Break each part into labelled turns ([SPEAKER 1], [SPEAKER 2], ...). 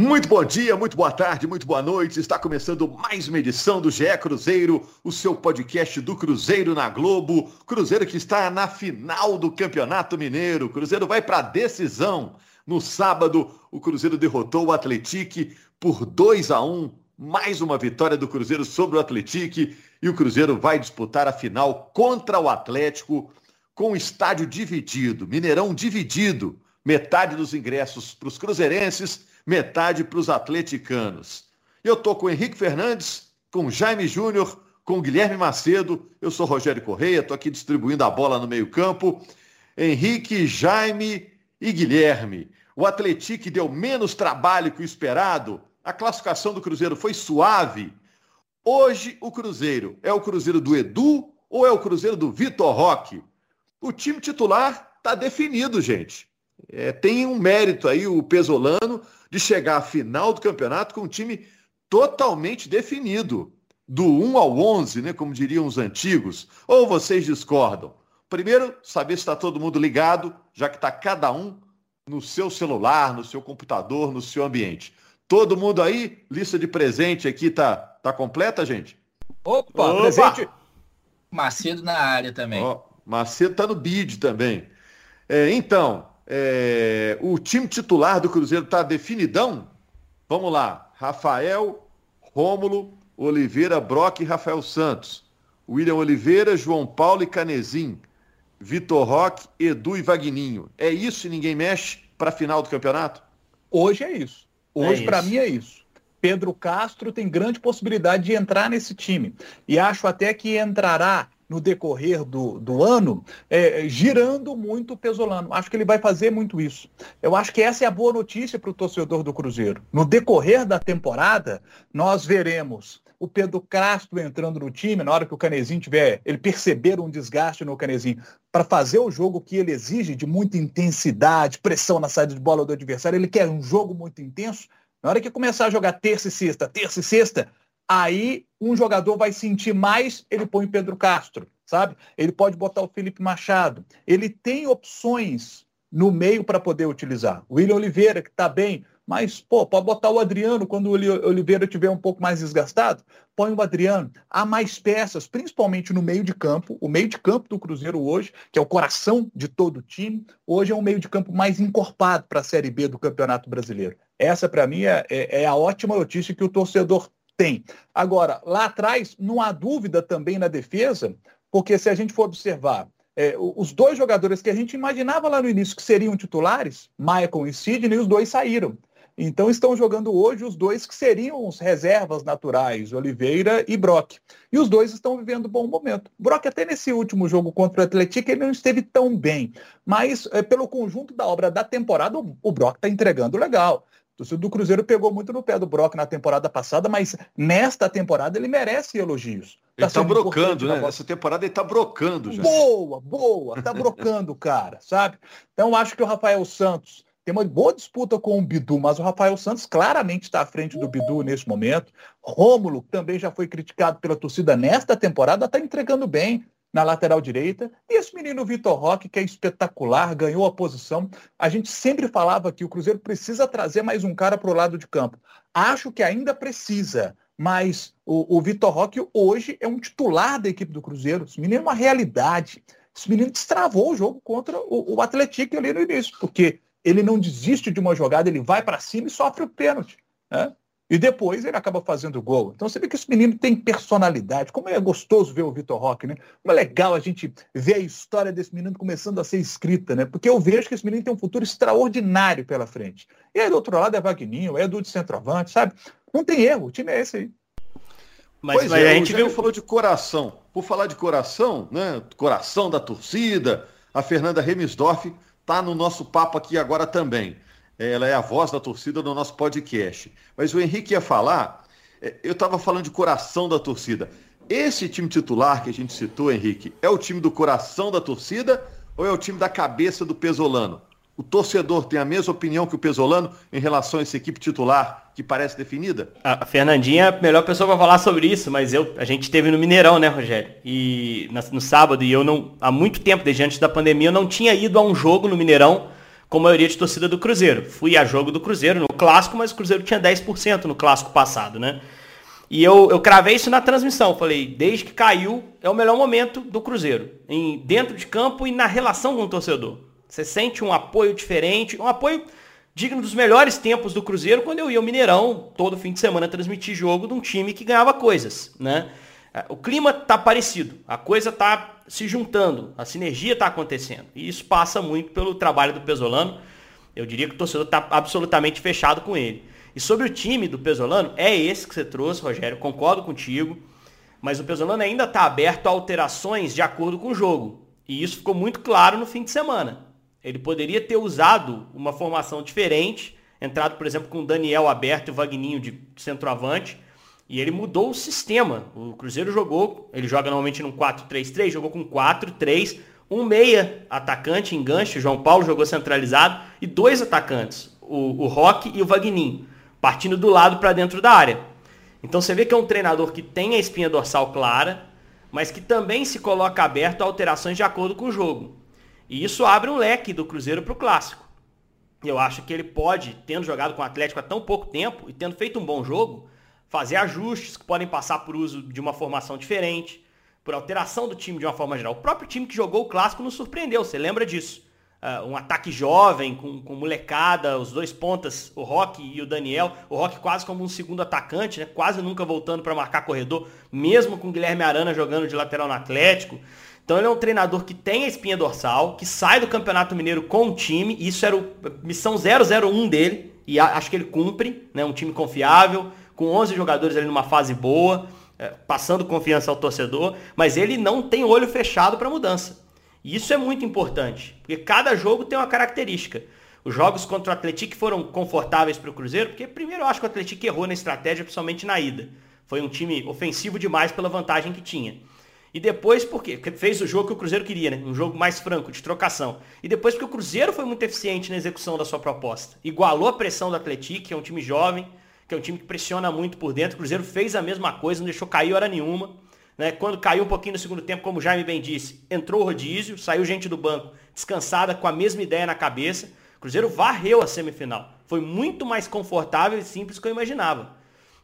[SPEAKER 1] Muito bom dia, muito boa tarde, muito boa noite. Está começando mais uma edição do GE Cruzeiro, o seu podcast do Cruzeiro na Globo. Cruzeiro que está na final do Campeonato Mineiro. Cruzeiro vai para a decisão. No sábado, o Cruzeiro derrotou o Atlético por 2 a 1. Mais uma vitória do Cruzeiro sobre o Atlético e o Cruzeiro vai disputar a final contra o Atlético com o estádio dividido, Mineirão dividido. Metade dos ingressos para os cruzeirenses metade para os atleticanos. Eu estou com o Henrique Fernandes, com Jaime Júnior, com Guilherme Macedo. Eu sou Rogério Correia, estou aqui distribuindo a bola no meio-campo. Henrique, Jaime e Guilherme. O Atlético deu menos trabalho que o esperado. A classificação do Cruzeiro foi suave. Hoje o Cruzeiro é o Cruzeiro do Edu ou é o Cruzeiro do Vitor Roque? O time titular está definido, gente. É, tem um mérito aí o Pesolano de chegar à final do campeonato com um time totalmente definido, do 1 ao 11, né, como diriam os antigos. Ou vocês discordam? Primeiro, saber se está todo mundo ligado, já que está cada um no seu celular, no seu computador, no seu ambiente. Todo mundo aí? Lista de presente aqui tá, tá completa, gente?
[SPEAKER 2] Opa, Opa! presente. Macedo na área também.
[SPEAKER 1] Ó, Macedo tá no bid também. É, então, é, o time titular do Cruzeiro está definidão? Vamos lá. Rafael, Rômulo, Oliveira, Brock e Rafael Santos. William Oliveira, João Paulo e Canezin. Vitor Roque, Edu e Vagninho. É isso e ninguém mexe para a final do campeonato?
[SPEAKER 3] Hoje é isso. Hoje, é para mim, é isso. Pedro Castro tem grande possibilidade de entrar nesse time. E acho até que entrará no decorrer do, do ano, é, girando muito o Pesolano. Acho que ele vai fazer muito isso. Eu acho que essa é a boa notícia para o torcedor do Cruzeiro. No decorrer da temporada, nós veremos o Pedro Castro entrando no time, na hora que o Canezinho tiver, ele perceber um desgaste no Canezinho, para fazer o jogo que ele exige, de muita intensidade, pressão na saída de bola do adversário, ele quer um jogo muito intenso. Na hora que começar a jogar terça e sexta, terça e sexta, aí um jogador vai sentir mais, ele põe Pedro Castro, sabe? Ele pode botar o Felipe Machado. Ele tem opções no meio para poder utilizar. O William Oliveira, que está bem, mas, pô, pode botar o Adriano quando o Oliveira estiver um pouco mais desgastado, põe o Adriano. Há mais peças, principalmente no meio de campo. O meio de campo do Cruzeiro hoje, que é o coração de todo o time, hoje é um meio de campo mais encorpado para a Série B do Campeonato Brasileiro. Essa, para mim, é, é, é a ótima notícia que o torcedor tem. Agora, lá atrás, não há dúvida também na defesa, porque se a gente for observar é, os dois jogadores que a gente imaginava lá no início que seriam titulares, Michael e Sidney, os dois saíram. Então estão jogando hoje os dois que seriam os reservas naturais, Oliveira e Brock. E os dois estão vivendo um bom momento. Brock até nesse último jogo contra o Atlético ele não esteve tão bem, mas é, pelo conjunto da obra da temporada o Brock está entregando legal torcedor do Cruzeiro pegou muito no pé do Brock na temporada passada, mas nesta temporada ele merece elogios.
[SPEAKER 1] Tá ele tá brocando, né? Nessa temporada ele tá brocando já.
[SPEAKER 3] Boa, boa, tá brocando cara, sabe? Então acho que o Rafael Santos tem uma boa disputa com o Bidu, mas o Rafael Santos claramente está à frente do Bidu nesse momento. Rômulo, também já foi criticado pela torcida nesta temporada, está entregando bem na lateral direita. E esse menino Vitor Roque, que é espetacular, ganhou a posição. A gente sempre falava que o Cruzeiro precisa trazer mais um cara para o lado de campo. Acho que ainda precisa, mas o, o Vitor Roque hoje é um titular da equipe do Cruzeiro. Esse menino é uma realidade. Esse menino destravou o jogo contra o, o Atlético ali no início, porque ele não desiste de uma jogada, ele vai para cima e sofre o pênalti. Né? E depois ele acaba fazendo gol. Então você vê que esse menino tem personalidade. Como é gostoso ver o Vitor Roque, né? Como é legal a gente ver a história desse menino começando a ser escrita, né? Porque eu vejo que esse menino tem um futuro extraordinário pela frente. E aí do outro lado é Vagninho, é Edu de centroavante, sabe? Não tem erro, o time é esse aí.
[SPEAKER 1] Mas, pois mas é, a gente viu... falou de coração. Por falar de coração, né? Coração da torcida, a Fernanda Remisdorf tá no nosso papo aqui agora também ela é a voz da torcida no nosso podcast. Mas o Henrique ia falar, é, eu estava falando de coração da torcida. Esse time titular que a gente citou, Henrique, é o time do coração da torcida ou é o time da cabeça do Pesolano? O torcedor tem a mesma opinião que o Pesolano em relação a essa equipe titular que parece definida?
[SPEAKER 2] A Fernandinha é a melhor pessoa para falar sobre isso, mas eu, a gente teve no Mineirão, né, Rogério? E no sábado, e eu não, há muito tempo, desde antes da pandemia, eu não tinha ido a um jogo no Mineirão com a maioria de torcida do Cruzeiro. Fui a jogo do Cruzeiro no clássico, mas o Cruzeiro tinha 10% no clássico passado, né? E eu, eu cravei isso na transmissão. Falei, desde que caiu, é o melhor momento do Cruzeiro. Em, dentro de campo e na relação com o torcedor. Você sente um apoio diferente, um apoio digno dos melhores tempos do Cruzeiro, quando eu ia ao Mineirão, todo fim de semana, transmitir jogo de um time que ganhava coisas, né? É, o clima tá parecido, a coisa tá se juntando, a sinergia tá acontecendo. E isso passa muito pelo trabalho do Pesolano. Eu diria que o torcedor tá absolutamente fechado com ele. E sobre o time do Pesolano, é esse que você trouxe, Rogério, concordo contigo. Mas o Pesolano ainda está aberto a alterações de acordo com o jogo. E isso ficou muito claro no fim de semana. Ele poderia ter usado uma formação diferente, entrado, por exemplo, com o Daniel aberto e o Vagninho de centroavante, e ele mudou o sistema. O Cruzeiro jogou, ele joga normalmente num 4-3-3, jogou com 4-3, um meia atacante, enganche, o João Paulo jogou centralizado, e dois atacantes, o, o Roque e o Vagninho, partindo do lado para dentro da área. Então você vê que é um treinador que tem a espinha dorsal clara, mas que também se coloca aberto a alterações de acordo com o jogo. E isso abre um leque do Cruzeiro para o clássico. Eu acho que ele pode, tendo jogado com o Atlético há tão pouco tempo e tendo feito um bom jogo, fazer ajustes que podem passar por uso de uma formação diferente, por alteração do time de uma forma geral. O próprio time que jogou o clássico nos surpreendeu, você lembra disso? Uh, um ataque jovem, com, com, molecada, os dois pontas, o Rock e o Daniel. O Rock quase como um segundo atacante, né? quase nunca voltando para marcar corredor, mesmo com o Guilherme Arana jogando de lateral no Atlético. Então ele é um treinador que tem a espinha dorsal, que sai do Campeonato Mineiro com o time, isso era a missão 001 dele, e acho que ele cumpre, né? Um time confiável, com 11 jogadores ali numa fase boa, é, passando confiança ao torcedor, mas ele não tem olho fechado para mudança. E isso é muito importante, porque cada jogo tem uma característica. Os jogos contra o Atlético foram confortáveis para o Cruzeiro, porque primeiro eu acho que o Atlético errou na estratégia, principalmente na ida. Foi um time ofensivo demais pela vantagem que tinha. E depois porque fez o jogo que o Cruzeiro queria, né? Um jogo mais franco, de trocação. E depois porque o Cruzeiro foi muito eficiente na execução da sua proposta. Igualou a pressão do Atlético, que é um time jovem, que é um time que pressiona muito por dentro. O Cruzeiro fez a mesma coisa, não deixou cair hora nenhuma. Né? Quando caiu um pouquinho no segundo tempo, como o Jaime bem disse, entrou o rodízio, saiu gente do banco descansada, com a mesma ideia na cabeça. O Cruzeiro varreu a semifinal. Foi muito mais confortável e simples que eu imaginava.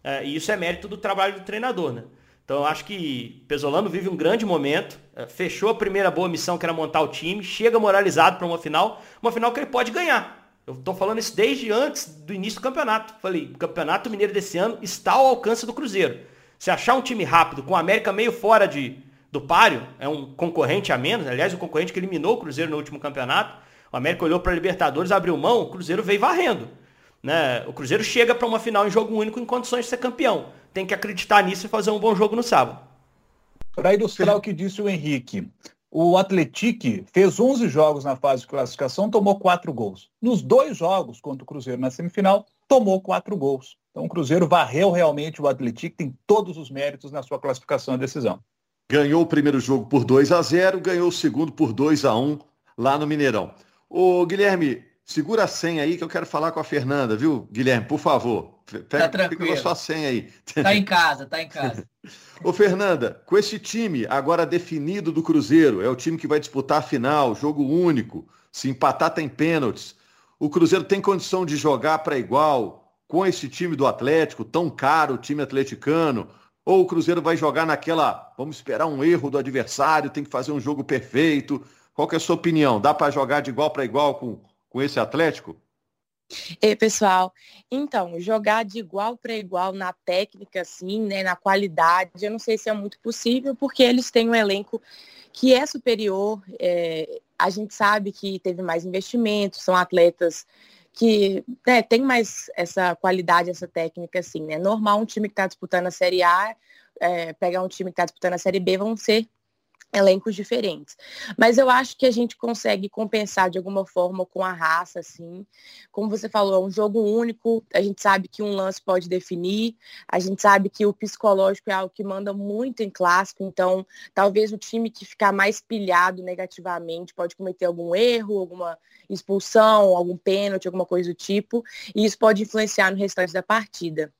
[SPEAKER 2] É, e isso é mérito do trabalho do treinador, né? Então eu acho que Pesolano vive um grande momento, é, fechou a primeira boa missão que era montar o time, chega moralizado para uma final, uma final que ele pode ganhar. Eu estou falando isso desde antes do início do campeonato. Falei, o Campeonato Mineiro desse ano está ao alcance do Cruzeiro. Se achar um time rápido, com o América meio fora de, do páreo, é um concorrente a menos, aliás, o concorrente que eliminou o Cruzeiro no último campeonato, o América olhou para a Libertadores, abriu mão, o Cruzeiro veio varrendo. Né? O Cruzeiro chega para uma final em jogo único em condições de ser campeão tem que acreditar nisso e fazer um bom jogo no sábado.
[SPEAKER 3] Para ilustrar o que disse o Henrique, o Atlético fez 11 jogos na fase de classificação, tomou 4 gols. Nos dois jogos contra o Cruzeiro na semifinal, tomou 4 gols. Então o Cruzeiro varreu realmente o Atlético, tem todos os méritos na sua classificação e decisão.
[SPEAKER 1] Ganhou o primeiro jogo por 2 a 0 ganhou o segundo por 2 a 1 lá no Mineirão. Ô Guilherme, segura a senha aí que eu quero falar com a Fernanda, viu, Guilherme, por favor.
[SPEAKER 4] Pega, tá tranquilo.
[SPEAKER 1] a sua senha aí.
[SPEAKER 4] Tá em casa, tá em casa.
[SPEAKER 1] Ô, Fernanda, com esse time agora definido do Cruzeiro, é o time que vai disputar a final, jogo único, se empatar tem pênaltis. O Cruzeiro tem condição de jogar para igual com esse time do Atlético, tão caro, o time atleticano? Ou o Cruzeiro vai jogar naquela, vamos esperar um erro do adversário, tem que fazer um jogo perfeito? Qual que é a sua opinião? Dá para jogar de igual para igual com, com esse Atlético?
[SPEAKER 5] E pessoal, então, jogar de igual para igual na técnica, assim, né, na qualidade, eu não sei se é muito possível, porque eles têm um elenco que é superior, é, a gente sabe que teve mais investimentos, são atletas que né, tem mais essa qualidade, essa técnica, assim, né? Normal um time que está disputando a Série A, é, pegar um time que está disputando a Série B, vão ser elencos diferentes. Mas eu acho que a gente consegue compensar de alguma forma com a raça, assim. Como você falou, é um jogo único, a gente sabe que um lance pode definir, a gente sabe que o psicológico é algo que manda muito em clássico, então talvez o time que ficar mais pilhado negativamente pode cometer algum erro, alguma expulsão, algum pênalti, alguma coisa do tipo, e isso pode influenciar no restante da partida.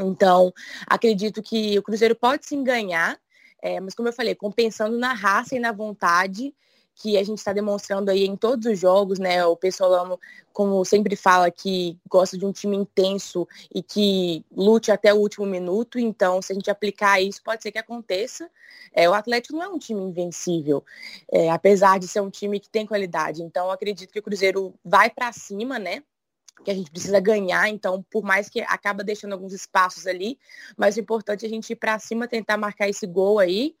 [SPEAKER 5] Então, acredito que o Cruzeiro pode sim ganhar, é, mas como eu falei, compensando na raça e na vontade que a gente está demonstrando aí em todos os jogos, né? O Pessolano, como sempre fala, que gosta de um time intenso e que lute até o último minuto. Então, se a gente aplicar isso, pode ser que aconteça. É, o Atlético não é um time invencível, é, apesar de ser um time que tem qualidade. Então, acredito que o Cruzeiro vai para cima, né? Que a gente precisa ganhar, então por mais que acaba deixando alguns espaços ali, mas o importante é a gente ir para cima, tentar marcar esse gol aí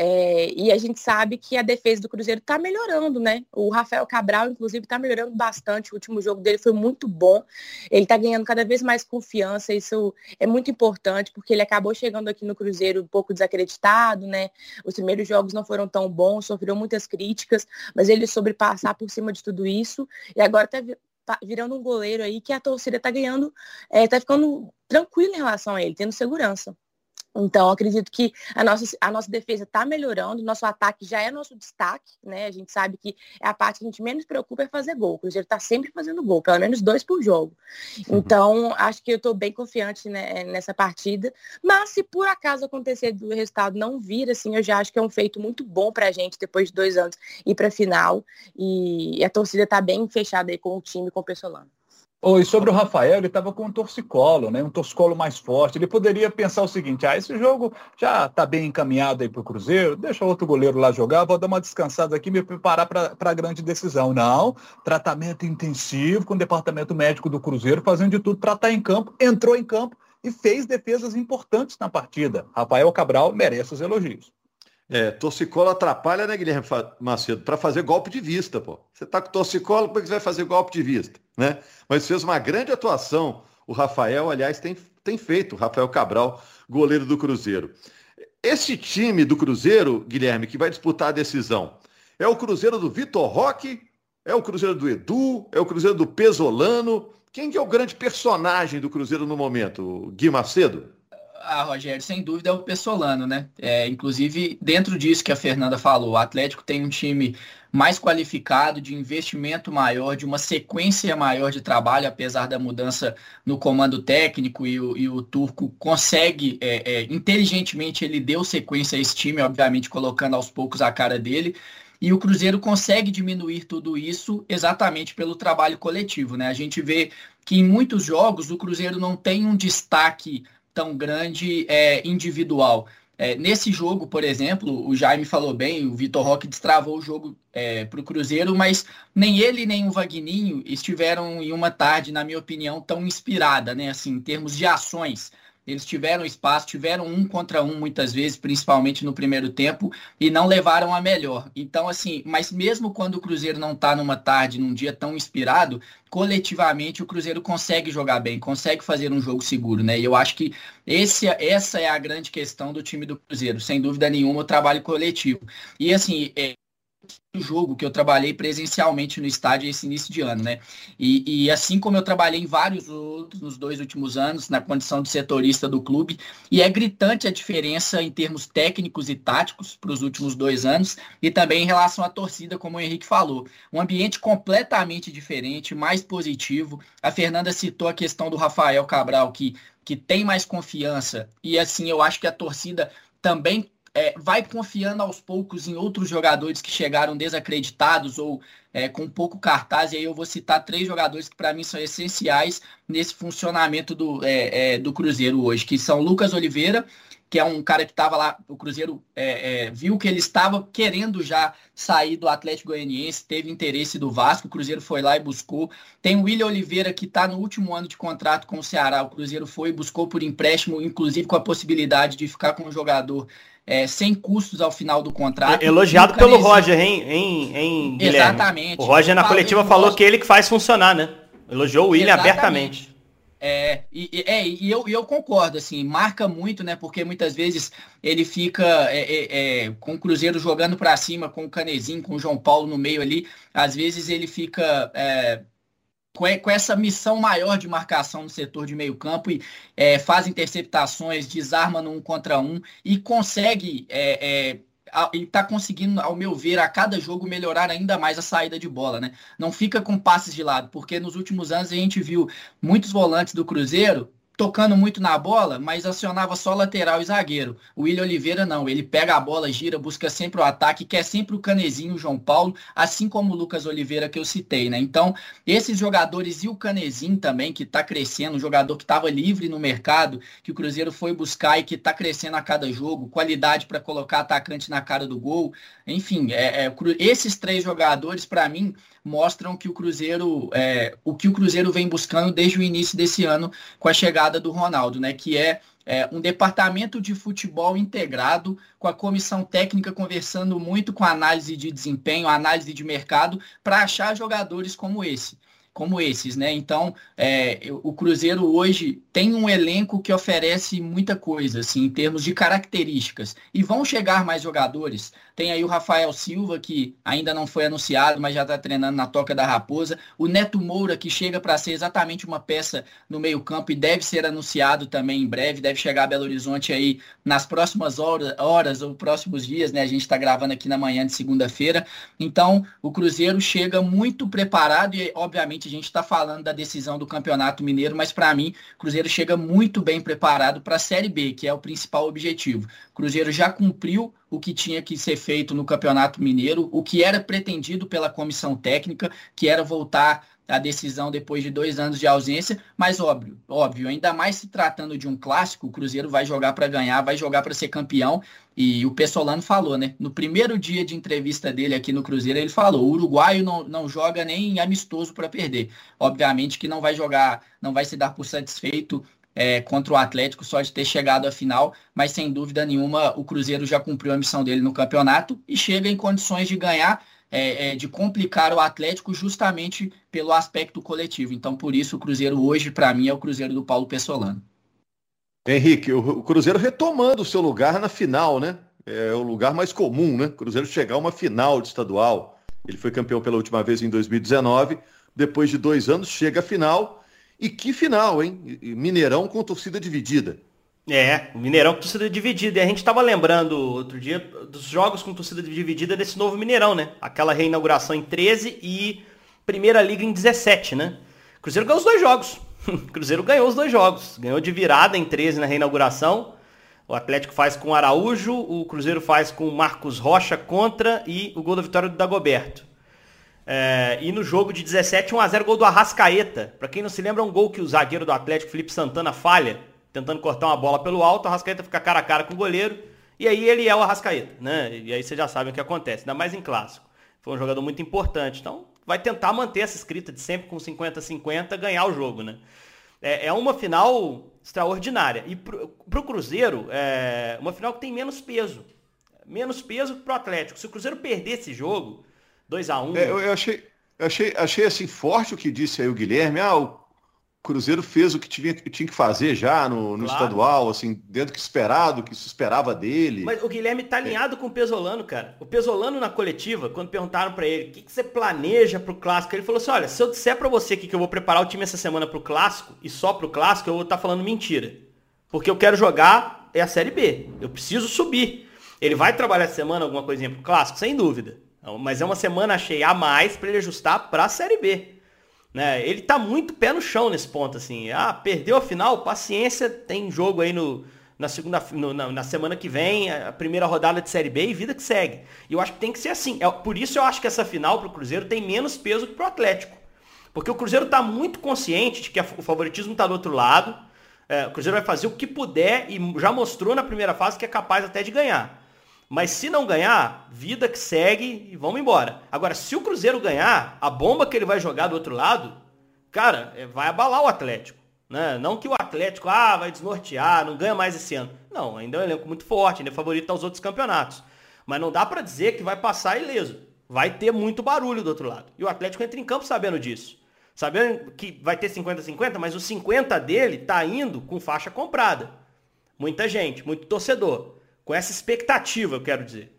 [SPEAKER 5] é, e a gente sabe que a defesa do Cruzeiro está melhorando, né? O Rafael Cabral, inclusive, está melhorando bastante. O último jogo dele foi muito bom. Ele está ganhando cada vez mais confiança. Isso é muito importante, porque ele acabou chegando aqui no Cruzeiro um pouco desacreditado, né? Os primeiros jogos não foram tão bons, sofreu muitas críticas, mas ele soube passar por cima de tudo isso. E agora está virando um goleiro aí que a torcida está ganhando, é, ficando tranquila em relação a ele, tendo segurança. Então, acredito que a nossa, a nossa defesa está melhorando, nosso ataque já é nosso destaque, né? A gente sabe que é a parte que a gente menos preocupa é fazer gol. O Cruzeiro está sempre fazendo gol, pelo menos dois por jogo. Uhum. Então, acho que eu estou bem confiante né, nessa partida. Mas se por acaso acontecer do resultado não vir, assim, eu já acho que é um feito muito bom para a gente, depois de dois anos, ir para a final. E a torcida está bem fechada aí com o time, com o Pessolano.
[SPEAKER 3] Oh, e sobre o Rafael, ele estava com um torcicolo, né? Um torcicolo mais forte. Ele poderia pensar o seguinte, ah, esse jogo já está bem encaminhado aí para o Cruzeiro, deixa outro goleiro lá jogar, vou dar uma descansada aqui e me preparar para a grande decisão. Não, tratamento intensivo com o departamento médico do Cruzeiro, fazendo de tudo para estar tá em campo, entrou em campo e fez defesas importantes na partida. Rafael Cabral merece os elogios.
[SPEAKER 1] É, torcicolo atrapalha, né, Guilherme Macedo, para fazer golpe de vista, pô. Você tá com torcicolo, como é que você vai fazer golpe de vista, né? Mas fez uma grande atuação. O Rafael, aliás, tem, tem feito, o Rafael Cabral, goleiro do Cruzeiro. Esse time do Cruzeiro, Guilherme, que vai disputar a decisão, é o Cruzeiro do Vitor Roque? É o Cruzeiro do Edu? É o Cruzeiro do Pesolano? Quem que é o grande personagem do Cruzeiro no momento? Gui Macedo?
[SPEAKER 4] Ah, Rogério, sem dúvida é o Pessolano, né? É, inclusive, dentro disso que a Fernanda falou, o Atlético tem um time mais qualificado, de investimento maior, de uma sequência maior de trabalho, apesar da mudança no comando técnico e o, e o Turco consegue, é, é, inteligentemente, ele deu sequência a esse time, obviamente colocando aos poucos a cara dele. E o Cruzeiro consegue diminuir tudo isso exatamente pelo trabalho coletivo, né? A gente vê que em muitos jogos o Cruzeiro não tem um destaque tão grande é, individual. É, nesse jogo, por exemplo, o Jaime falou bem, o Vitor Roque destravou o jogo é, para o Cruzeiro, mas nem ele nem o Vagninho estiveram em uma tarde, na minha opinião, tão inspirada, né? Assim, em termos de ações. Eles tiveram espaço, tiveram um contra um muitas vezes, principalmente no primeiro tempo, e não levaram a melhor. Então, assim, mas mesmo quando o Cruzeiro não está numa tarde, num dia tão inspirado, coletivamente o Cruzeiro consegue jogar bem, consegue fazer um jogo seguro, né? E eu acho que esse, essa é a grande questão do time do Cruzeiro, sem dúvida nenhuma, o trabalho coletivo. E assim, é, jogo que eu trabalhei presencialmente no estádio esse início de ano, né? E, e, assim como eu trabalhei em vários outros nos dois últimos anos, na condição de setorista do clube, e é gritante a diferença em termos técnicos e táticos para os últimos dois anos, e também em relação à torcida, como o Henrique falou. Um ambiente completamente diferente, mais positivo. A Fernanda citou a questão do Rafael Cabral, que, que tem mais confiança, e assim, eu acho que a torcida também é, vai confiando aos poucos em outros jogadores que chegaram desacreditados ou é, com pouco cartaz. E aí eu vou citar três jogadores que para mim são essenciais nesse funcionamento do, é, é, do Cruzeiro hoje, que são Lucas Oliveira, que é um cara que estava lá, o Cruzeiro é, é, viu que ele estava querendo já sair do Atlético Goianiense, teve interesse do Vasco, o Cruzeiro foi lá e buscou. Tem o William Oliveira, que está no último ano de contrato com o Ceará, o Cruzeiro foi e buscou por empréstimo, inclusive com a possibilidade de ficar com o jogador é, sem custos ao final do contrato.
[SPEAKER 2] Elogiado pelo Roger, hein, hein, hein
[SPEAKER 4] Exatamente.
[SPEAKER 2] O Roger na coletiva falou que ele que faz funcionar, né? Elogiou o William Exatamente. abertamente.
[SPEAKER 4] É, e, é, e eu, eu concordo, assim, marca muito, né? Porque muitas vezes ele fica é, é, é com o Cruzeiro jogando para cima, com o Canezinho, com o João Paulo no meio ali. Às vezes ele fica é, com, essa missão maior de marcação no setor de meio campo e é, faz interceptações, desarma no um contra um e consegue é, é, e está conseguindo, ao meu ver, a cada jogo melhorar ainda mais a saída de bola, né? Não fica com passes de lado, porque nos últimos anos a gente viu muitos volantes do Cruzeiro tocando muito na bola, mas acionava só lateral e zagueiro. O William Oliveira não, ele pega a bola, gira, busca sempre o ataque, quer sempre o Canezinho, o João Paulo, assim como o Lucas Oliveira que eu citei, né? Então, esses jogadores e o Canezinho também, que está crescendo, um jogador que estava livre no mercado, que o Cruzeiro foi buscar e que está crescendo a cada jogo, qualidade para colocar atacante na cara do gol. Enfim, é, é esses três jogadores, para mim, mostram que o Cruzeiro, é, o que o Cruzeiro vem buscando desde o início desse ano com a chegada do Ronaldo, né? Que é, é, um departamento de futebol integrado, com a comissão técnica conversando muito com análise de desempenho, análise de mercado, para achar jogadores como esse como esses, né? Então, é, o Cruzeiro hoje tem um elenco que oferece muita coisa, assim, em termos de características. E vão chegar mais jogadores. Tem aí o Rafael Silva, que ainda não foi anunciado, mas já está treinando na Toca da Raposa. O Neto Moura, que chega para ser exatamente uma peça no meio-campo e deve ser anunciado também em breve, deve chegar a Belo Horizonte aí nas próximas horas, horas ou próximos dias, né? A gente está gravando aqui na manhã de segunda-feira. Então, o Cruzeiro chega muito preparado e, obviamente, a gente está falando da decisão do Campeonato Mineiro, mas para mim, Cruzeiro chega muito bem preparado para a Série B, que é o principal objetivo. Cruzeiro já cumpriu o que tinha que ser feito no Campeonato Mineiro, o que era pretendido pela comissão técnica, que era voltar a decisão depois de dois anos de ausência, mas óbvio, óbvio, ainda mais se tratando de um clássico, o Cruzeiro vai jogar para ganhar, vai jogar para ser campeão, e o Pessolano falou, né? No primeiro dia de entrevista dele aqui no Cruzeiro, ele falou: o uruguaio não, não joga nem amistoso para perder. Obviamente que não vai jogar, não vai se dar por satisfeito é, contra o Atlético só de ter chegado à final, mas sem dúvida nenhuma o Cruzeiro já cumpriu a missão dele no campeonato e chega em condições de ganhar é, é, de complicar o Atlético justamente pelo aspecto coletivo. Então, por isso, o Cruzeiro hoje, para mim, é o Cruzeiro do Paulo Pessolano.
[SPEAKER 1] Henrique, o, Cruzeiro retomando o seu lugar na final, né? É o lugar mais comum, né? O Cruzeiro chegar a uma final de estadual. Ele foi campeão pela última vez em 2019. Depois de dois anos, chega a final. E que final, hein? Mineirão com torcida dividida.
[SPEAKER 2] É, o Mineirão com torcida dividida. E a gente estava lembrando outro dia dos jogos com torcida dividida desse novo Mineirão, né? Aquela reinauguração em 13 e Primeira Liga em 17, né? Cruzeiro ganhou os dois jogos. Cruzeiro ganhou os dois jogos. Ganhou de virada em 13 na reinauguração. O Atlético faz com o Araújo, o Cruzeiro faz com o Marcos Rocha contra e o gol da vitória do Dagoberto. É, e no jogo de 17, 1x0, gol do Arrascaeta. Para quem não se lembra, é um gol que o zagueiro do Atlético, Felipe Santana, falha tentando cortar uma bola pelo alto, o Arrascaeta fica cara a cara com o goleiro, e aí ele é o Arrascaeta, né? E aí vocês já sabem o que acontece, ainda mais em clássico. Foi um jogador muito importante, então vai tentar manter essa escrita de sempre com 50-50, ganhar o jogo, né? É, é, uma final extraordinária. E para o Cruzeiro, é uma final que tem menos peso. Menos peso pro Atlético. Se o Cruzeiro perder esse jogo, 2 a 1 um,
[SPEAKER 1] é, eu, eu, achei, achei, achei assim forte o que disse aí o Guilherme. Ah, o Cruzeiro fez o que tinha, tinha que fazer já no, no claro. estadual, assim, dentro do que esperado, que se esperava dele.
[SPEAKER 2] Mas o Guilherme tá alinhado é. com o Pesolano, cara. O Pesolano na coletiva, quando perguntaram para ele o que, que, você planeja pro clássico, ele falou assim: olha, se eu disser para você que, eu vou preparar o time essa semana pro clássico e só pro clássico, eu vou estar tá falando mentira. Porque eu quero jogar é a Série B. Eu preciso subir. Ele vai trabalhar essa semana alguma coisinha pro clássico? Sem dúvida. Mas é uma semana cheia a mais para ele ajustar para a Série B. Né? Ele tá muito pé no chão nesse ponto, assim. Ah, perdeu a final, paciência, tem jogo aí no, na segunda no, na, na, semana que vem, a primeira rodada de Série B e vida que segue. E eu acho que tem que ser assim. É, por isso eu acho que essa final pro Cruzeiro tem menos peso que pro Atlético. Porque o Cruzeiro tá muito consciente de que a, o favoritismo tá do outro lado. É, o Cruzeiro vai fazer o que puder e já mostrou na primeira fase que é capaz até de ganhar. Mas se não ganhar, vida que segue e vamos embora. Agora, se o Cruzeiro ganhar, a bomba que ele vai jogar do outro lado, cara, é, vai abalar o Atlético. Né? Não que o Atlético ah, vai desnortear, não ganha mais esse ano. Não, ainda é um elenco muito forte, ainda é favorito aos outros campeonatos. Mas não dá para dizer que vai passar ileso. Vai ter muito barulho do outro lado. E o Atlético entra em campo sabendo disso. Sabendo que vai ter 50-50, mas o 50 dele tá indo com faixa comprada. Muita gente, muito torcedor. Com essa expectativa, eu quero dizer.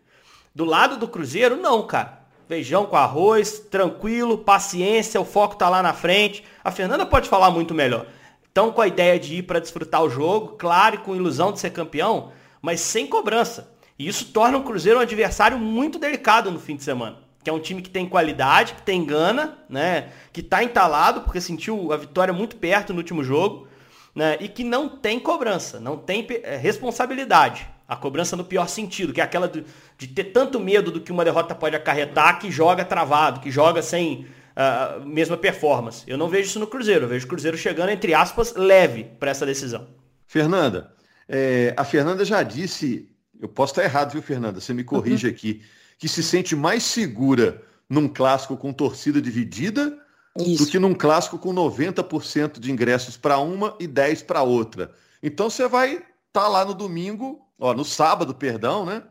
[SPEAKER 2] Do lado do Cruzeiro, não, cara. Feijão com arroz, tranquilo, paciência, o foco tá lá na frente. A Fernanda pode falar muito melhor. Então, com a ideia de ir para desfrutar o jogo, claro, com ilusão de ser campeão, mas sem cobrança. E isso torna o Cruzeiro um adversário muito delicado no fim de semana. Que é um time que tem qualidade, que tem gana, né? Que tá entalado, porque sentiu a vitória muito perto no último jogo. né, e que não tem cobrança, não tem é, responsabilidade. A cobrança no pior sentido, que é aquela de, de ter tanto medo do que uma derrota pode acarretar, que joga travado, que joga sem a uh, mesma performance. Eu não vejo isso no Cruzeiro, eu vejo o Cruzeiro chegando, entre aspas, leve para essa decisão.
[SPEAKER 1] Fernanda, é, a Fernanda já disse, eu posso estar errado, viu, Fernanda? Você me corrige uhum. aqui, que se sente mais segura num clássico com torcida dividida isso. do que num clássico com 90% de ingressos para uma e 10 para outra. Então você vai estar tá lá no domingo, ó, no sábado, perdão, né?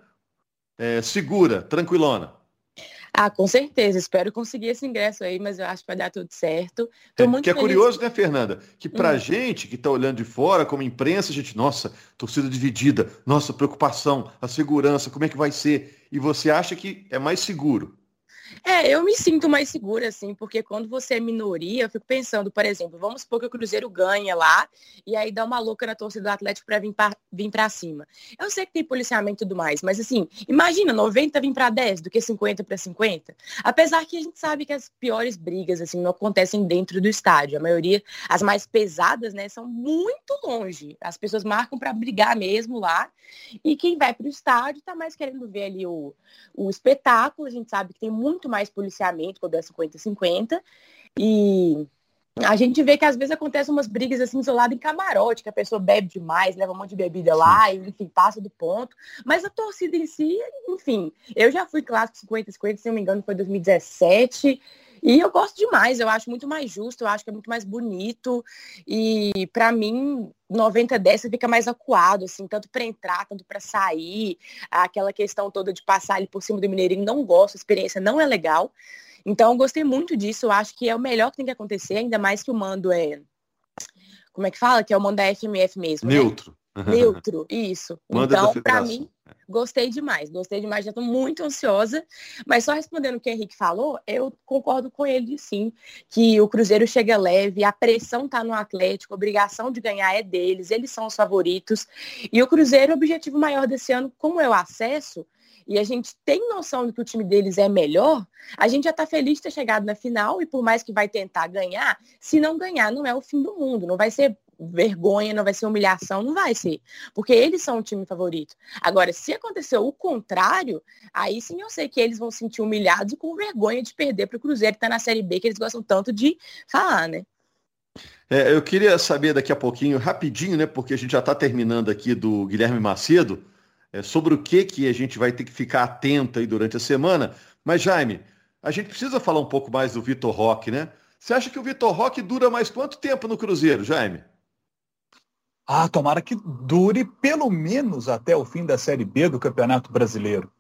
[SPEAKER 1] É, segura, tranquilona.
[SPEAKER 5] Ah, com certeza. Espero conseguir esse ingresso aí, mas eu acho que vai dar tudo certo.
[SPEAKER 1] Tô é, muito que é curioso, né, Fernanda? Que pra hum. gente que tá olhando de fora, como imprensa, a gente, nossa, torcida dividida, nossa, preocupação, a segurança, como é que vai ser? E você acha que é mais seguro?
[SPEAKER 5] É, eu me sinto mais segura, assim, porque quando você é minoria, eu fico pensando, por exemplo, vamos supor que o Cruzeiro ganha lá e aí dá uma louca na torcida do Atlético para vir para vir pra cima. Eu sei que tem policiamento e tudo mais, mas assim, imagina 90 vir para 10 do que 50 para 50. Apesar que a gente sabe que as piores brigas, assim, não acontecem dentro do estádio. A maioria, as mais pesadas, né, são muito longe. As pessoas marcam para brigar mesmo lá. E quem vai para o estádio tá mais querendo ver ali o, o espetáculo. A gente sabe que tem muito muito mais policiamento quando é 50-50. E a gente vê que às vezes acontecem umas brigas assim isoladas em camarote, que a pessoa bebe demais, leva um monte de bebida lá, e enfim, passa do ponto. Mas a torcida em si, enfim, eu já fui clássico 50-50, se não me engano, foi 2017. E eu gosto demais, eu acho muito mais justo, eu acho que é muito mais bonito. E para mim, 90 10 fica mais acuado, assim, tanto para entrar, tanto para sair. Aquela questão toda de passar ali por cima do Mineirinho, não gosto, a experiência não é legal. Então, eu gostei muito disso, eu acho que é o melhor que tem que acontecer, ainda mais que o mando é. Como é que fala? Que é o mando da FMF mesmo.
[SPEAKER 1] Né? Neutro.
[SPEAKER 5] Né? Neutro, isso. Manda então, para mim, gostei demais, gostei demais, já estou muito ansiosa. Mas só respondendo o que o Henrique falou, eu concordo com ele sim, que o Cruzeiro chega leve, a pressão está no Atlético, a obrigação de ganhar é deles, eles são os favoritos. E o Cruzeiro, o objetivo maior desse ano, como é o acesso, e a gente tem noção de que o time deles é melhor, a gente já está feliz de ter chegado na final e por mais que vai tentar ganhar, se não ganhar não é o fim do mundo, não vai ser vergonha, não vai ser humilhação, não vai ser. Porque eles são o time favorito. Agora, se aconteceu o contrário, aí sim eu sei que eles vão se sentir humilhados e com vergonha de perder para o Cruzeiro que está na Série B, que eles gostam tanto de falar, né?
[SPEAKER 1] É, eu queria saber daqui a pouquinho, rapidinho, né? Porque a gente já está terminando aqui do Guilherme Macedo, é, sobre o que, que a gente vai ter que ficar atento aí durante a semana. Mas, Jaime, a gente precisa falar um pouco mais do Vitor Roque, né? Você acha que o Vitor Roque dura mais quanto tempo no Cruzeiro, Jaime?
[SPEAKER 3] Ah, tomara que dure pelo menos até o fim da Série B do Campeonato Brasileiro.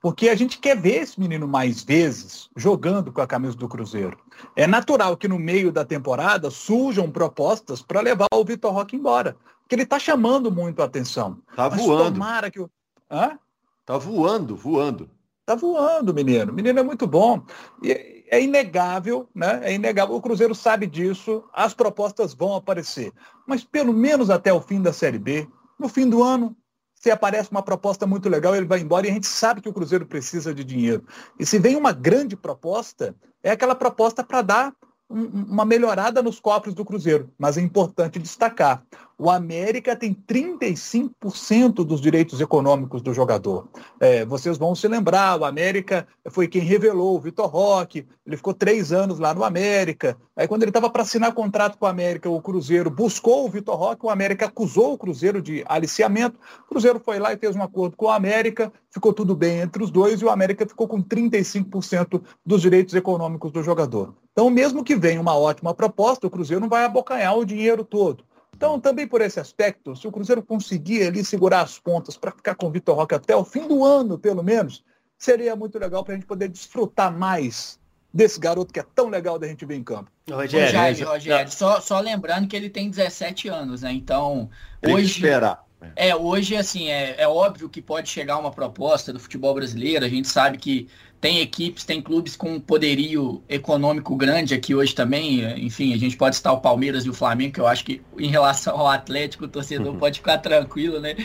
[SPEAKER 3] Porque a gente quer ver esse menino mais vezes jogando com a camisa do Cruzeiro. É natural que no meio da temporada surjam propostas para levar o Vitor Roque embora. Porque ele está chamando muito a atenção.
[SPEAKER 1] Tá Mas voando.
[SPEAKER 3] Tomara que o.
[SPEAKER 1] Hã? Tá voando, voando.
[SPEAKER 3] Tá voando, menino. O menino é muito bom. E é inegável, né? É inegável. O Cruzeiro sabe disso, as propostas vão aparecer. Mas pelo menos até o fim da Série B, no fim do ano, se aparece uma proposta muito legal, ele vai embora e a gente sabe que o Cruzeiro precisa de dinheiro. E se vem uma grande proposta, é aquela proposta para dar uma melhorada nos cofres do Cruzeiro. Mas é importante destacar, o América tem 35% dos direitos econômicos do jogador. É, vocês vão se lembrar, o América foi quem revelou o Vitor Roque, ele ficou três anos lá no América. Aí quando ele estava para assinar contrato com o América, o Cruzeiro buscou o Vitor Roque, o América acusou o Cruzeiro de aliciamento, o Cruzeiro foi lá e fez um acordo com o América, ficou tudo bem entre os dois e o América ficou com 35% dos direitos econômicos do jogador. Então, mesmo que venha uma ótima proposta, o Cruzeiro não vai abocanhar o dinheiro todo. Então, também por esse aspecto, se o Cruzeiro conseguir ali segurar as pontas para ficar com o Vitor Roque até o fim do ano, pelo menos, seria muito legal para a gente poder desfrutar mais desse garoto que é tão legal da gente ver em campo.
[SPEAKER 4] Rogério, Rogério, Rogério só, só lembrando que ele tem 17 anos, né? Então, tem hoje. Que esperar. É, hoje, assim, é, é óbvio que pode chegar uma proposta do futebol brasileiro. A gente sabe que tem equipes, tem clubes com poderio econômico grande aqui hoje também. Enfim, a gente pode estar o Palmeiras e o Flamengo, que eu acho que em relação ao Atlético, o torcedor uhum. pode ficar tranquilo, né?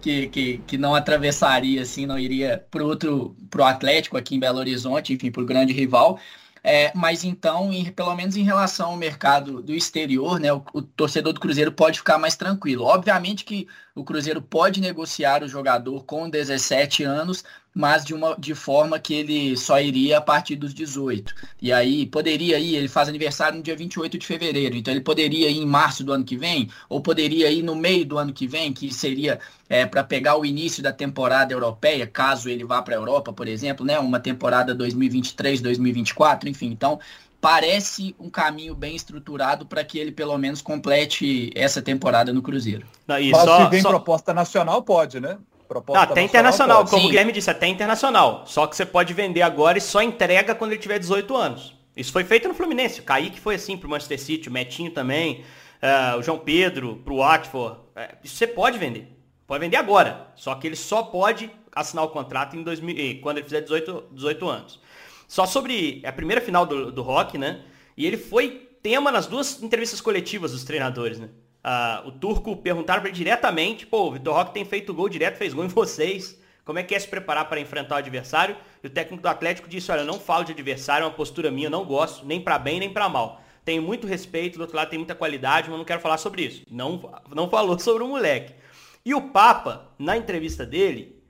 [SPEAKER 4] Que, que, que não atravessaria, assim, não iria para outro, pro Atlético aqui em Belo Horizonte, enfim, para o grande rival. É, mas então, em, pelo menos em relação ao mercado do exterior, né, o, o, torcedor do Cruzeiro pode ficar mais tranquilo. Obviamente que o Cruzeiro pode negociar o jogador com 17 anos, mas de uma de forma que ele só iria a partir dos 18. E aí poderia ir, ele faz aniversário no dia 28 de fevereiro, então ele poderia ir em março do ano que vem, ou poderia ir no meio do ano que vem, que seria é, para pegar o início da temporada europeia, caso ele vá para a Europa, por exemplo, né, uma temporada 2023, 2024, enfim. Então, parece um caminho bem estruturado para que ele pelo menos complete essa temporada no Cruzeiro.
[SPEAKER 3] Não, e Mas só, se vem só... proposta nacional, pode, né?
[SPEAKER 2] Proposta até internacional, como Sim. o Guilherme disse, até internacional. Só que você pode vender agora e só entrega quando ele tiver 18 anos. Isso foi feito no Fluminense. O Kaique foi assim pro Manchester City, o Metinho também, uh, o João Pedro, pro Watford. Uh, isso você pode vender. Pode vender agora. Só que ele só pode assinar o contrato em 2000, quando ele fizer 18, 18 anos. Só sobre a primeira final do, do Rock, né? E ele foi tema nas duas entrevistas coletivas dos treinadores, né? Uh, o Turco perguntaram para ele diretamente, pô, o Vitor Roque tem feito gol direto, fez gol em vocês. Como é que é se preparar para enfrentar o adversário? E o técnico do Atlético disse, olha, não falo de adversário, é uma postura minha, não gosto, nem para bem, nem para mal. Tenho muito respeito, do outro lado tem muita qualidade, mas não quero falar sobre isso. Não, não falou sobre o moleque. E o Papa, na entrevista dele,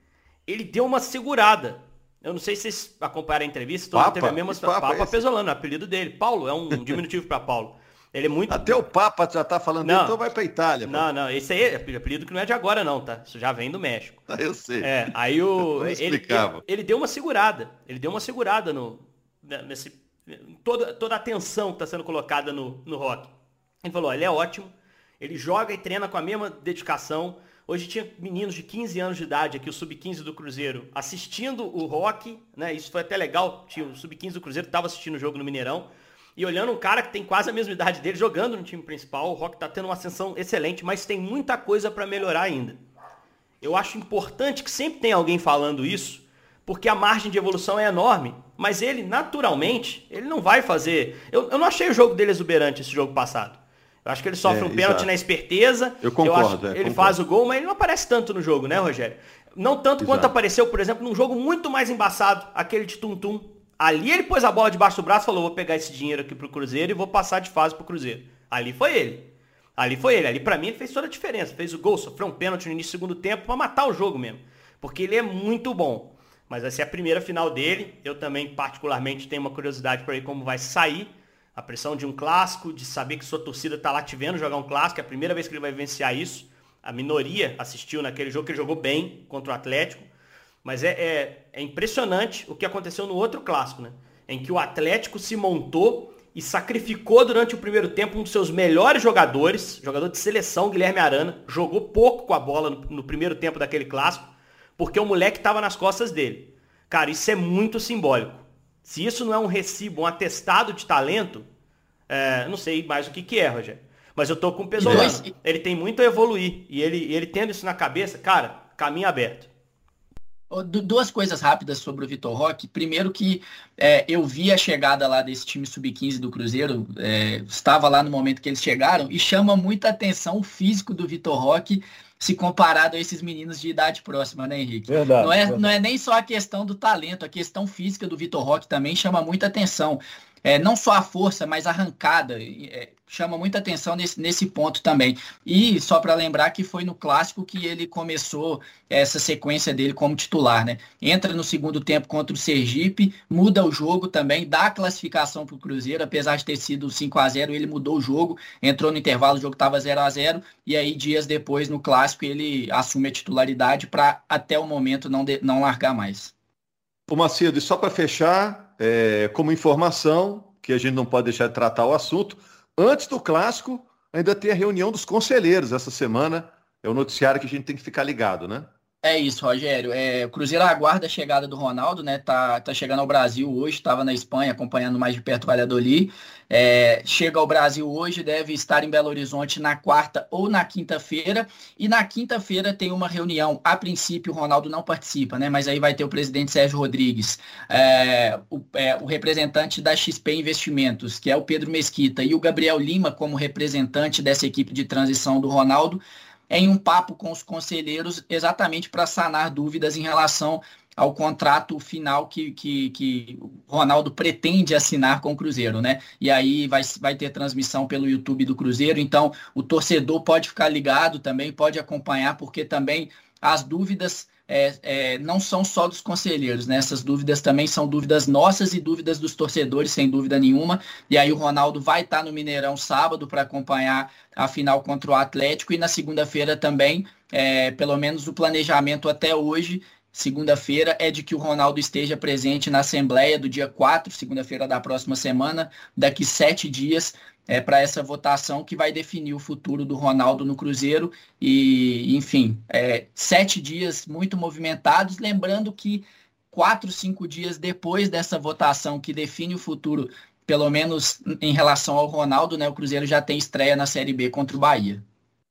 [SPEAKER 2] ele deu uma segurada. Eu não sei se vocês acompanharam a entrevista, todo teve a mesma... Papa, Papa é Pesolano, é o apelido dele. Paulo, é um diminutivo para Paulo. Ele é muito.
[SPEAKER 1] Até o Papa já tá falando não, dele, então vai pra Itália.
[SPEAKER 2] Não, pô. não, esse aí é apelido que não é de agora, não, tá? Isso já vem do México.
[SPEAKER 1] Ah, eu sei.
[SPEAKER 2] É, aí o. ele, ele, ele, deu uma segurada. Ele deu uma segurada no. Né, nesse. Toda, toda a atenção que está sendo colocada no, no rock. Ele falou, ele é ótimo, ele joga e treina com a mesma dedicação. Hoje tinha meninos de 15 anos de idade aqui, o Sub-15 do Cruzeiro, assistindo o rock, né? Isso foi até legal. Tinha o Sub-15 do Cruzeiro, estava assistindo o jogo no Mineirão. E olhando um cara que tem quase a mesma idade dele jogando no time principal, o Rock está tendo uma ascensão excelente, mas tem muita coisa para melhorar ainda. Eu acho importante que sempre tem alguém falando isso, porque a margem de evolução é enorme, mas ele, naturalmente, ele não vai fazer... Eu, eu não achei o jogo dele exuberante, esse jogo passado. Eu acho que ele sofre é, um pênalti na esperteza.
[SPEAKER 1] Eu concordo.
[SPEAKER 2] Eu
[SPEAKER 1] é,
[SPEAKER 2] ele
[SPEAKER 1] concordo.
[SPEAKER 2] faz o gol, mas ele não aparece tanto no jogo, né, Rogério? Não tanto exato. quanto apareceu, por exemplo, num jogo muito mais embaçado, aquele de Tum-Tum, Ali ele pôs a bola debaixo do braço e falou, vou pegar esse dinheiro aqui pro Cruzeiro e vou passar de fase pro Cruzeiro. Ali foi ele. Ali foi ele. Ali para mim ele fez toda a diferença. Fez o gol, sofreu um pênalti no início do segundo tempo para matar o jogo mesmo. Porque ele é muito bom. Mas essa é a primeira final dele. Eu também particularmente tenho uma curiosidade para ver como vai sair. A pressão de um clássico, de saber que sua torcida tá lá te vendo jogar um clássico. É a primeira vez que ele vai vivenciar isso. A minoria assistiu naquele jogo que ele jogou bem contra o Atlético. Mas é, é, é impressionante o que aconteceu no outro clássico, né? Em que o Atlético se montou e sacrificou durante o primeiro tempo um dos seus melhores jogadores, jogador de seleção, Guilherme Arana, jogou pouco com a bola no, no primeiro tempo daquele clássico, porque o moleque estava nas costas dele. Cara, isso é muito simbólico. Se isso não é um recibo, um atestado de talento, é, não sei mais o que, que é, Rogério. Mas eu tô com o Pesolano. Ele tem muito a evoluir. E ele, ele tendo isso na cabeça, cara, caminho aberto.
[SPEAKER 4] Duas coisas rápidas sobre o Vitor Roque. Primeiro que é, eu vi a chegada lá desse time sub-15 do Cruzeiro, é, estava lá no momento que eles chegaram, e chama muita atenção o físico do Vitor Roque se comparado a esses meninos de idade próxima, né, Henrique? Verdade, não, é, verdade. não é nem só a questão do talento, a questão física do Vitor Roque também chama muita atenção. É, não só a força, mas a arrancada. É, chama muita atenção nesse, nesse ponto também. E só para lembrar que foi no clássico que ele começou essa sequência dele como titular, né? Entra no segundo tempo contra o Sergipe, muda o jogo também, dá a classificação para o Cruzeiro, apesar de ter sido 5 a 0 ele mudou o jogo, entrou no intervalo, o jogo estava 0 a 0 e aí dias depois no clássico ele assume a titularidade para até o momento não, de, não largar mais.
[SPEAKER 1] O Macedo, e só para fechar, é, como informação, que a gente não pode deixar de tratar o assunto, Antes do clássico, ainda tem a reunião dos conselheiros essa semana. É o noticiário que a gente tem que ficar ligado, né?
[SPEAKER 4] É isso, Rogério. É, o Cruzeiro aguarda a chegada do Ronaldo, né? Tá, tá chegando ao Brasil hoje, estava na Espanha acompanhando mais de perto o Valladolid. É, chega ao Brasil hoje, deve estar em Belo Horizonte na quarta ou na quinta-feira. E na quinta-feira tem uma reunião. A princípio, o Ronaldo não participa, né? Mas aí vai ter o presidente Sérgio Rodrigues, é, o, é, o representante da XP Investimentos, que é o Pedro Mesquita, e o Gabriel Lima como representante dessa equipe de transição do Ronaldo em um papo com os conselheiros exatamente para sanar dúvidas em relação ao contrato final que, que, que o Ronaldo pretende assinar com o Cruzeiro, né? E aí vai, vai ter transmissão pelo YouTube do Cruzeiro, então o torcedor pode ficar ligado também, pode acompanhar, porque também as dúvidas é, é, não são só dos conselheiros, né? Essas dúvidas também são dúvidas nossas e dúvidas dos torcedores, sem dúvida nenhuma. E aí o Ronaldo vai estar no Mineirão sábado para acompanhar a final contra o Atlético e na segunda-feira também, é, pelo menos o planejamento até hoje, segunda-feira, é de que o Ronaldo esteja presente na Assembleia do dia 4, segunda-feira da próxima semana, daqui sete dias, é, para essa votação que vai definir o futuro do Ronaldo no Cruzeiro. E, enfim, é, sete dias muito movimentados. Lembrando que quatro, cinco dias depois dessa votação que define o futuro, pelo menos em relação ao Ronaldo, né, o Cruzeiro já tem estreia na Série B contra o Bahia.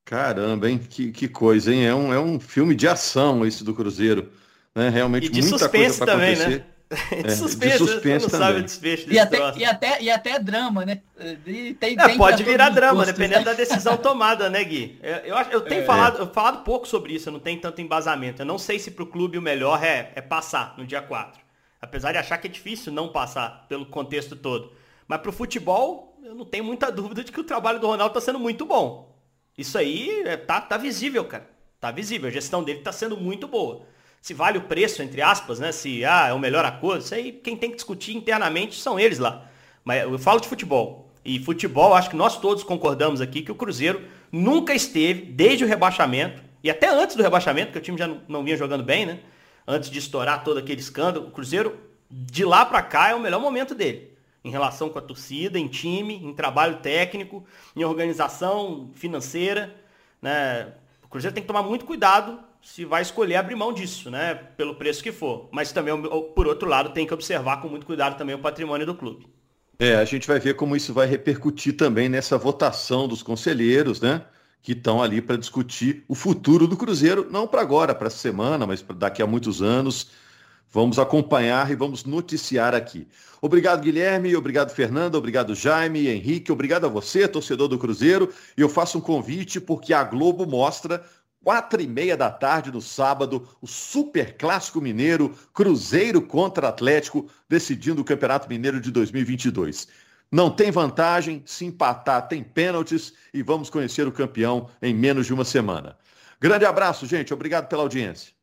[SPEAKER 1] Caramba, hein? Que, que coisa, hein? É um, é um filme de ação esse do Cruzeiro. Né? Realmente e de muita suspense coisa para acontecer. Né?
[SPEAKER 2] de suspense, de suspense não sabe o desfecho
[SPEAKER 4] e até, e, até, e até drama, né?
[SPEAKER 2] E tem, é, tem pode virar drama, custos, dependendo né? da decisão tomada, né, Gui? Eu, eu, eu tenho é. falado, eu falado pouco sobre isso, eu não tenho tanto embasamento. Eu não sei se para o clube o melhor é, é passar no dia 4. Apesar de achar que é difícil não passar pelo contexto todo. Mas para o futebol, eu não tenho muita dúvida de que o trabalho do Ronaldo está sendo muito bom. Isso aí é, tá, tá visível, cara. Tá visível. A gestão dele está sendo muito boa se vale o preço, entre aspas, né? Se ah, é o melhor acordo, isso aí quem tem que discutir internamente são eles lá. Mas eu falo de futebol. E futebol, acho que nós todos concordamos aqui que o Cruzeiro nunca esteve, desde o rebaixamento, e até antes do rebaixamento, porque o time já não, não vinha jogando bem, né? Antes de estourar todo aquele escândalo, o Cruzeiro, de lá para cá, é o melhor momento dele. Em relação com a torcida, em time, em trabalho técnico, em organização financeira. Né? O Cruzeiro tem que tomar muito cuidado se vai escolher abrir mão disso, né? Pelo preço que for. Mas também, por outro lado, tem que observar com muito cuidado também o patrimônio do clube.
[SPEAKER 1] É, a gente vai ver como isso vai repercutir também nessa votação dos conselheiros, né? Que estão ali para discutir o futuro do Cruzeiro, não para agora, para essa semana, mas daqui a muitos anos. Vamos acompanhar e vamos noticiar aqui. Obrigado, Guilherme, obrigado, Fernanda, obrigado, Jaime, Henrique, obrigado a você, torcedor do Cruzeiro. E eu faço um convite porque a Globo mostra quatro e meia da tarde do sábado, o Super Clássico Mineiro, Cruzeiro contra Atlético, decidindo o Campeonato Mineiro de 2022. Não tem vantagem, se empatar tem pênaltis e vamos conhecer o campeão em menos de uma semana. Grande abraço, gente. Obrigado pela audiência.